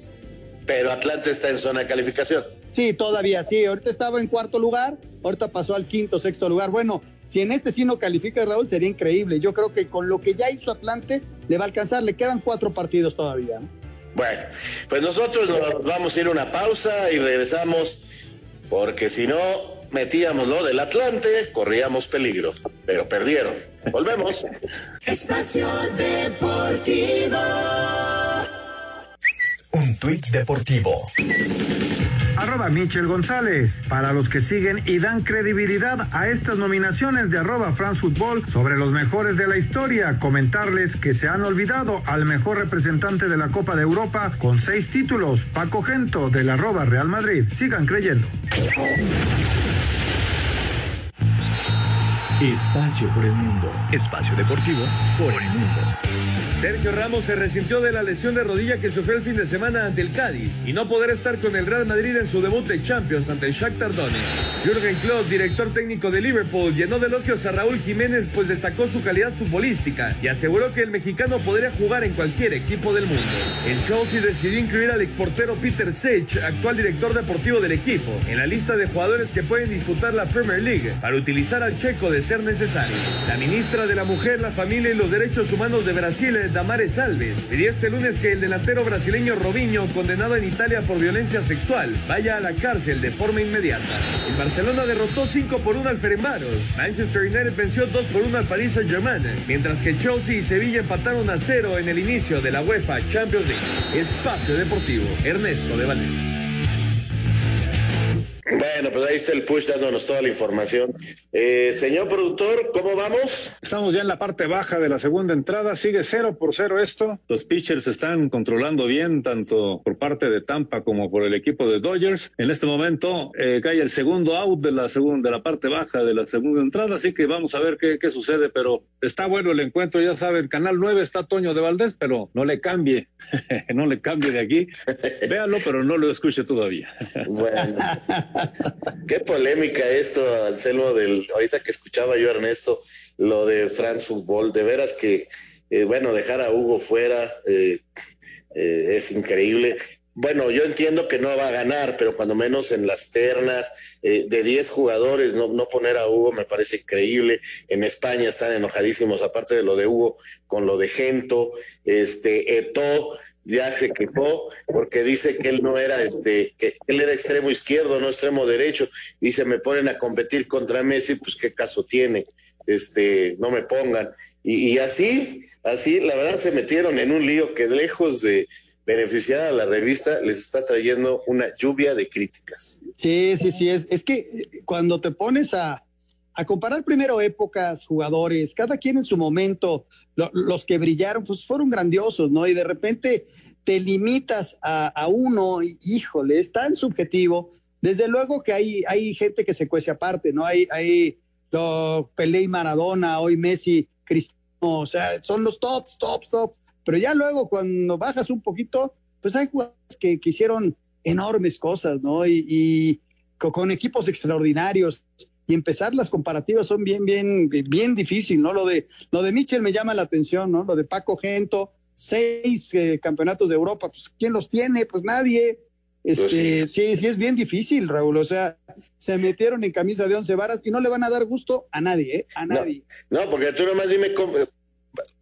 Pero Atlante está en zona de calificación.
Sí, todavía sí. Ahorita estaba en cuarto lugar, ahorita pasó al quinto, sexto lugar. Bueno, si en este sí no califica Raúl, sería increíble. Yo creo que con lo que ya hizo Atlante, le va a alcanzar. Le quedan cuatro partidos todavía. ¿no?
Bueno, pues nosotros nos vamos a ir a una pausa y regresamos porque si no metíamos lo del Atlante, corríamos peligro, pero perdieron. Volvemos.
Espacio Deportivo.
Un tuit deportivo
arroba Michel González. Para los que siguen y dan credibilidad a estas nominaciones de arroba France Football sobre los mejores de la historia, comentarles que se han olvidado al mejor representante de la Copa de Europa con seis títulos, Paco Gento del arroba Real Madrid. Sigan creyendo.
Espacio por el mundo. Espacio deportivo por el mundo.
Sergio Ramos se resintió de la lesión de rodilla que sufrió el fin de semana ante el Cádiz y no poder estar con el Real Madrid en su debut de Champions ante el Shakhtar Donetsk. Jürgen Klopp, director técnico de Liverpool, llenó de elogios a Raúl Jiménez pues destacó su calidad futbolística y aseguró que el mexicano podría jugar en cualquier equipo del mundo. El Chelsea decidió incluir al exportero Peter Sech, actual director deportivo del equipo, en la lista de jugadores que pueden disputar la Premier League para utilizar al checo de ser necesario. La ministra de la Mujer, la Familia y los Derechos Humanos de Brasil, Damares Alves, pidió este lunes que el delantero brasileño Robinho, condenado en Italia por violencia sexual, vaya a la cárcel de forma inmediata. El Barcelona derrotó 5 por 1 al Ferenbaros. Manchester United venció 2 por 1 al Paris Saint-Germain, mientras que Chelsea y Sevilla empataron a 0 en el inicio de la UEFA Champions League. Espacio Deportivo, Ernesto de Valdés.
Bueno, pues ahí está el push dándonos toda la información. Eh, señor productor, ¿cómo vamos?
Estamos ya en la parte baja de la segunda entrada, sigue cero por cero esto. Los pitchers están controlando bien, tanto por parte de Tampa como por el equipo de Dodgers. En este momento eh, cae el segundo out de la segunda, de la parte baja de la segunda entrada, así que vamos a ver qué, qué sucede, pero está bueno el encuentro, ya saben, Canal 9 está Toño de Valdés, pero no le cambie, no le cambie de aquí. Véalo, pero no lo escuche todavía.
bueno. Qué polémica esto, Anselmo, del, ahorita que escuchaba yo Ernesto, lo de France Football, de veras que, eh, bueno, dejar a Hugo fuera eh, eh, es increíble. Bueno, yo entiendo que no va a ganar, pero cuando menos en las ternas de 10 jugadores, no, poner a Hugo me parece increíble. En España están enojadísimos, aparte de lo de Hugo, con lo de Gento, este, Eto ya se quejó porque dice que él no era este, que él era extremo izquierdo, no extremo derecho. Dice, me ponen a competir contra Messi, pues qué caso tiene, este, no me pongan. Y, así, así, la verdad se metieron en un lío que lejos de beneficiar a la revista, les está trayendo una lluvia de críticas.
Sí, sí, sí, es, es que cuando te pones a, a comparar primero épocas, jugadores, cada quien en su momento, los que brillaron, pues fueron grandiosos, ¿no? Y de repente te limitas a, uno, híjole, es tan subjetivo. Desde luego que hay, hay gente que se cuece aparte, ¿no? Hay, hay lo, Pelé y Maradona, hoy Messi, Cristiano, o sea, son los tops, tops, tops. Pero ya luego cuando bajas un poquito, pues hay jugadores que, hicieron enormes cosas, ¿no? Y, y con equipos extraordinarios y empezar las comparativas son bien, bien, bien difícil, ¿no? Lo de, lo de Michel me llama la atención, ¿no? Lo de Paco Gento, seis eh, campeonatos de Europa, pues ¿quién los tiene? Pues nadie. Este, pues sí. sí. es bien difícil, Raúl. O sea, se metieron en camisa de once varas y no le van a dar gusto a nadie, ¿eh? A nadie.
No, porque tú nomás dime cómo,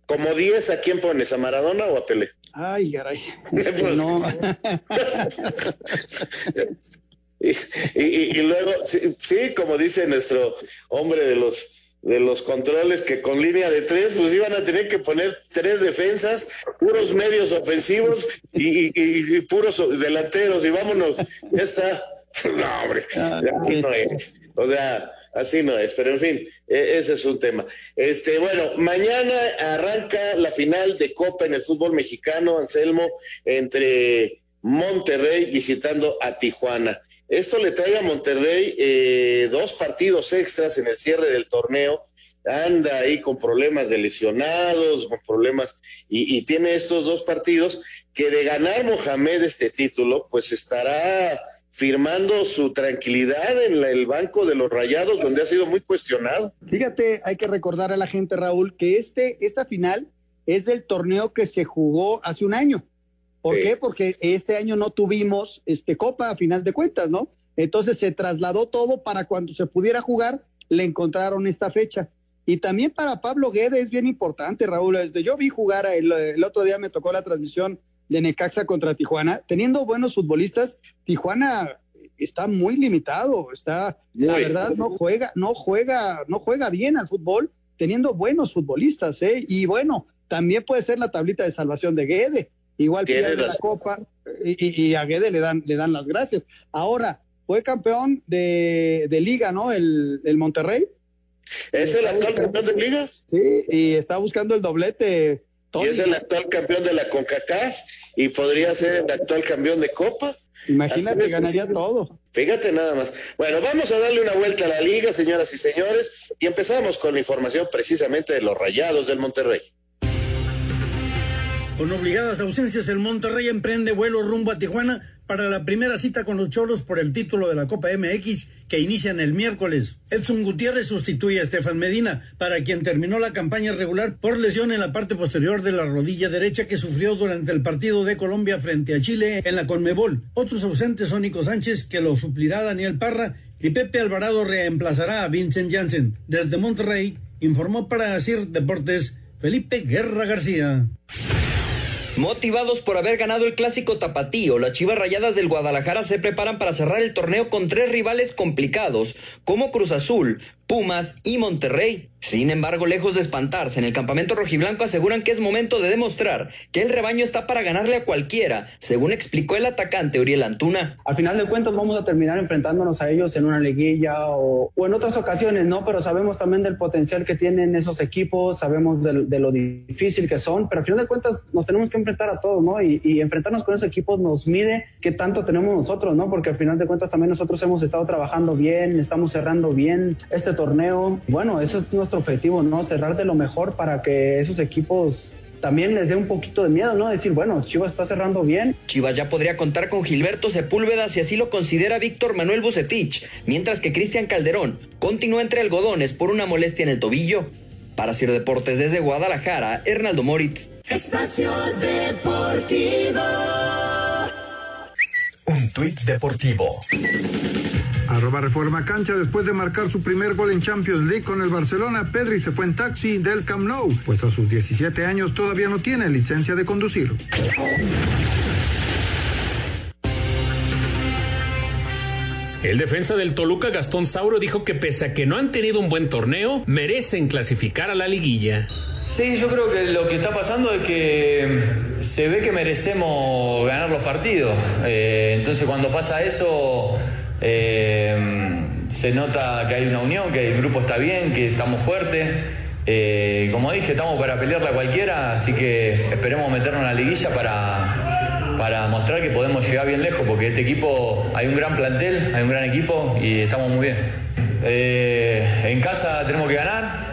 como diez, ¿a quién pones? ¿A Maradona o a Pelé?
Ay, caray. Pues, no.
Y, luego, sí, como dice nuestro hombre de los de los controles que con línea de tres, pues iban a tener que poner tres defensas, puros medios ofensivos y, puros delanteros, y vámonos, ya está. No, hombre, ah, así no es. O sea, así no es, pero en fin, e, ese es un tema. Este, bueno, mañana arranca la final de Copa en el fútbol mexicano, Anselmo, entre Monterrey visitando a Tijuana. Esto le trae a Monterrey eh, dos partidos extras en el cierre del torneo. Anda ahí con problemas de lesionados, con problemas, y, tiene estos dos partidos que de ganar Mohamed este título, pues estará firmando su tranquilidad en el banco de los Rayados, donde ha sido muy cuestionado.
Fíjate, hay que recordar a la gente, Raúl, que este, esta final es del torneo que se jugó hace un año. ¿Por qué? Porque este año no tuvimos este Copa a final de cuentas, ¿no? Entonces se trasladó todo para cuando se pudiera jugar, le encontraron esta fecha. Y también para Pablo Guede es bien importante, Raúl. Desde yo vi jugar, el, el otro día me tocó la transmisión de Necaxa contra Tijuana. Teniendo buenos futbolistas, Tijuana está muy limitado, está, la verdad, no juega, no juega, no juega bien al fútbol, teniendo buenos futbolistas, ¿eh? Y bueno, también puede ser la tablita de salvación de Guede igual pierde la copa y, a Guede le dan, le dan las gracias. Ahora, fue campeón de, liga, ¿no? El, Monterrey.
¿Es el actual campeón de liga?
Sí, y está buscando el doblete.
Y es el actual campeón de la CONCACAF y podría ser el actual campeón de Copa.
Imagínate, ganaría todo.
Fíjate nada más. Bueno, vamos a darle una vuelta a la liga, señoras y señores, y empezamos con la información precisamente de los rayados del Monterrey.
Con obligadas ausencias, el Monterrey emprende vuelo rumbo a Tijuana para la primera cita con los Choros por el título de la Copa MX que inician el miércoles. Edson Gutiérrez sustituye a Estefan Medina, para quien terminó la campaña regular por lesión en la parte posterior de la rodilla derecha que sufrió durante el partido de Colombia frente a Chile en la Conmebol. Otros ausentes son Nico Sánchez, que lo suplirá Daniel Parra, y Pepe Alvarado reemplazará a Vincent Janssen. Desde Monterrey, informó para CIR Deportes Felipe Guerra García.
Motivados por haber ganado el clásico tapatío, las Chivas Rayadas del Guadalajara se preparan para cerrar el torneo con tres rivales complicados, como Cruz Azul, Pumas y Monterrey. Sin embargo, lejos de espantarse, en el campamento rojiblanco aseguran que es momento de demostrar que el rebaño está para ganarle a cualquiera, según explicó el atacante Uriel Antuna.
Al final de cuentas vamos a terminar enfrentándonos a ellos en una liguilla o, en otras ocasiones, ¿no? Pero sabemos también del potencial que tienen esos equipos, sabemos de, lo difícil que son, pero al final de cuentas nos tenemos que enfrentar a todos, ¿no? Y, y enfrentarnos con esos equipos nos mide qué tanto tenemos nosotros, ¿no? Porque al final de cuentas también nosotros hemos estado trabajando bien, estamos cerrando bien este torneo. Bueno, eso es nuestro objetivo, ¿no? Cerrar de lo mejor para que esos equipos también les dé un poquito de miedo, ¿no? Decir, bueno, Chivas está cerrando bien.
Chivas ya podría contar con Gilberto Sepúlveda si así lo considera Víctor Manuel Bucetich, mientras que Cristian Calderón continúa entre algodones por una molestia en el tobillo. Para Ciro Deportes desde Guadalajara, Hernaldo Moritz.
Espacio Deportivo.
Un tuit deportivo.
Arroba Reforma Cancha, después de marcar su primer gol en Champions League con el Barcelona, Pedri se fue en taxi del Camp Nou, pues a sus 17 años todavía no tiene licencia de conducir.
El defensa del Toluca, Gastón Sauro, dijo que pese a que no han tenido un buen torneo, merecen clasificar a la liguilla.
Sí, yo creo que lo que está pasando es que se ve que merecemos ganar los partidos. Eh, entonces cuando pasa eso eh, se nota que hay una unión, que el grupo está bien, que estamos fuertes. Eh, como dije, estamos para pelearla cualquiera, así que esperemos meternos en la liguilla para, para mostrar que podemos llegar bien lejos, porque este equipo, hay un gran plantel, hay un gran equipo y estamos muy bien. Eh, en casa tenemos que ganar,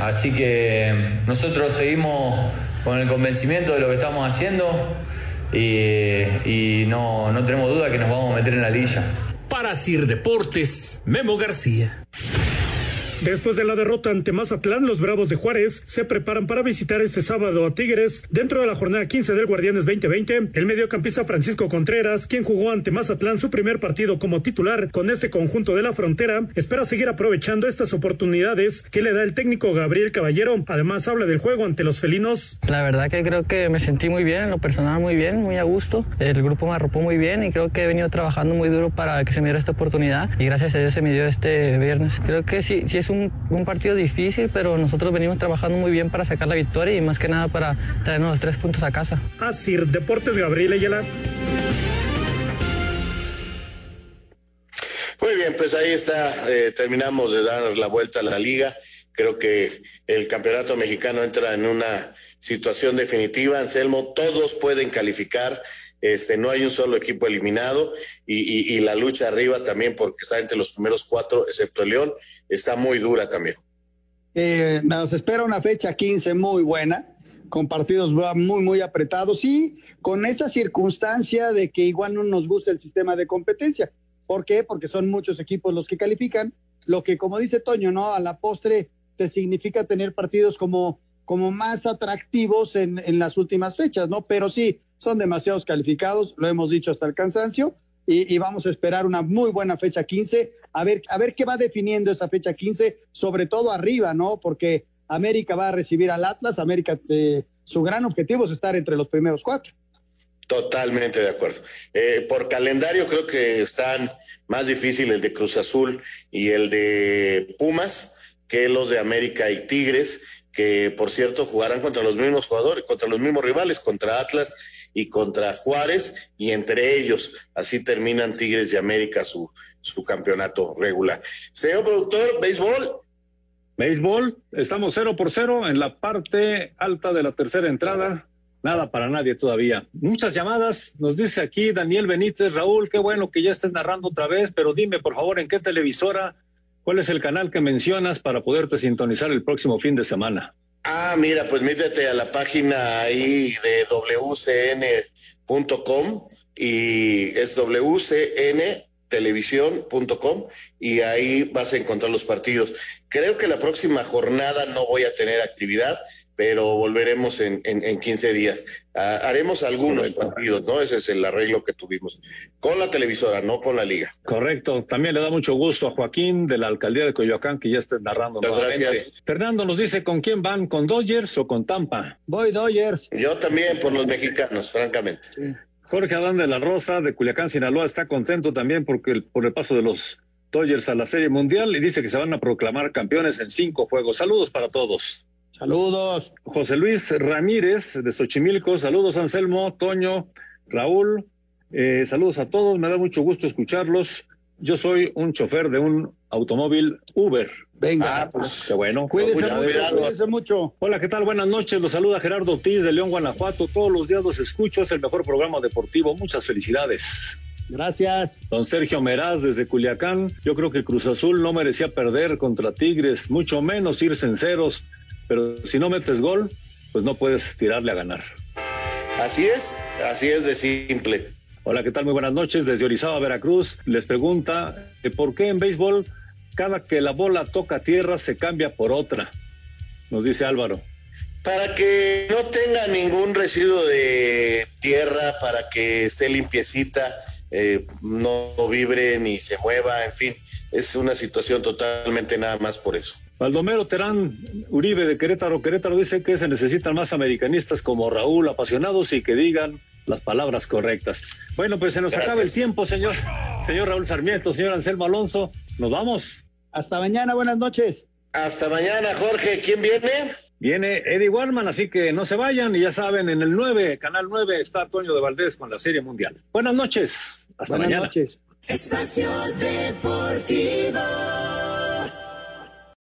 así que nosotros seguimos con el convencimiento de lo que estamos haciendo y, no, no tenemos duda que nos vamos a meter en la lilla.
Para Sir Deportes, Memo García.
Después de la derrota ante Mazatlán, los Bravos de Juárez se preparan para visitar este sábado a Tigres dentro de la jornada 15 del Guardianes 2020. El mediocampista Francisco Contreras, quien jugó ante Mazatlán su primer partido como titular con este conjunto de la frontera, espera seguir aprovechando estas oportunidades que le da el técnico Gabriel Caballero. Además, habla del juego ante los felinos.
La verdad que creo que me sentí muy bien, en lo personal muy bien, muy a gusto. El grupo me arropó muy bien y creo que he venido trabajando muy duro para que se me diera esta oportunidad y gracias a Dios se me dio este viernes. Creo que sí, sí es un, un, partido difícil, pero nosotros venimos trabajando muy bien para sacar la victoria y más que nada para traernos los tres puntos a casa.
Así, Deportes Gabriel Ayala.
Muy bien, pues ahí está, eh, terminamos de dar la vuelta a la liga. Creo que el campeonato mexicano entra en una situación definitiva. Anselmo, todos pueden calificar este, no hay un solo equipo eliminado y, la lucha arriba también, porque está entre los primeros cuatro, excepto el León, está muy dura también.
Eh, nos espera una fecha 15 muy buena, con partidos muy, muy apretados y con esta circunstancia de que igual no nos gusta el sistema de competencia. ¿Por qué? Porque son muchos equipos los que califican, lo que, como dice Toño, ¿no? A la postre te significa tener partidos como, como más atractivos en, en las últimas fechas, ¿no? Pero sí, son demasiados calificados, lo hemos dicho hasta el cansancio, y, vamos a esperar una muy buena fecha 15, a ver, a ver qué va definiendo esa fecha 15, sobre todo arriba, ¿no? Porque América va a recibir al Atlas, América, eh, su gran objetivo es estar entre los primeros cuatro.
Totalmente de acuerdo. Eh, por calendario creo que están más difíciles el de Cruz Azul y el de Pumas que los de América y Tigres, que por cierto jugarán contra los mismos jugadores, contra los mismos rivales, contra Atlas y contra Juárez, y entre ellos así terminan Tigres de América su, su campeonato regular. Señor productor, béisbol.
Béisbol, estamos cero por cero en la parte alta de la tercera entrada. Nada para nadie todavía. Muchas llamadas. Nos dice aquí Daniel Benítez, Raúl, qué bueno que ya estés narrando otra vez, pero dime por favor en qué televisora, cuál es el canal que mencionas para poderte sintonizar el próximo fin de semana.
Ah, mira, pues métete a la página ahí de wcn.com y es wcntelevisión.com y ahí vas a encontrar los partidos. Creo que la próxima jornada no voy a tener actividad, pero volveremos en, en, en 15 días. Haremos algunos partidos, ¿no? Ese es el arreglo que tuvimos con la televisora, no con la liga.
Correcto. También le da mucho gusto a Joaquín de la alcaldía de Coyoacán que ya esté narrando.
Muchas
nuevamente.
gracias.
Fernando nos dice con quién van, con Dodgers o con Tampa.
Voy Dodgers.
Yo también por los mexicanos, francamente.
Jorge Adán de la Rosa de Culiacán, Sinaloa, está contento también porque el- por el paso de los Dodgers a la Serie Mundial y dice que se van a proclamar campeones en cinco juegos. Saludos para todos.
Saludos.
José Luis Ramírez de Xochimilco, saludos Anselmo, Toño, Raúl, eh, saludos a todos, me da mucho gusto escucharlos. Yo soy un chofer de un automóvil Uber.
Venga.
Ah, pues,
Qué bueno. Muchas
mucho, mucho.
Hola, ¿qué tal? Buenas noches. Los saluda Gerardo Ortiz de León, Guanajuato. Todos los días los escucho. Es el mejor programa deportivo. Muchas felicidades.
Gracias.
Don Sergio Meraz desde Culiacán. Yo creo que Cruz Azul no merecía perder contra Tigres, mucho menos irse en ceros. Pero si no metes gol, pues no puedes tirarle a ganar.
Así es, así es de simple.
Hola, ¿qué tal? Muy buenas noches. Desde Orizaba, Veracruz, les pregunta que por qué en béisbol cada que la bola toca tierra se cambia por otra. Nos dice Álvaro.
Para que no tenga ningún residuo de tierra, para que esté limpiecita, eh, no vibre ni se mueva, en fin, es una situación totalmente nada más por eso.
Baldomero Terán Uribe de Querétaro, Querétaro dice que se necesitan más americanistas como Raúl, apasionados y que digan las palabras correctas. Bueno, pues se nos
Gracias.
acaba el tiempo, señor. Señor Raúl Sarmiento, señor Anselmo Alonso, nos vamos.
Hasta mañana, buenas noches.
Hasta mañana, Jorge. ¿Quién viene?
Viene Eddie Warman, así que no se vayan y ya saben, en el 9, Canal 9, está Antonio de Valdés con la Serie Mundial. Buenas noches. Hasta
buenas
mañana.
noches.
Espacio Deportivo.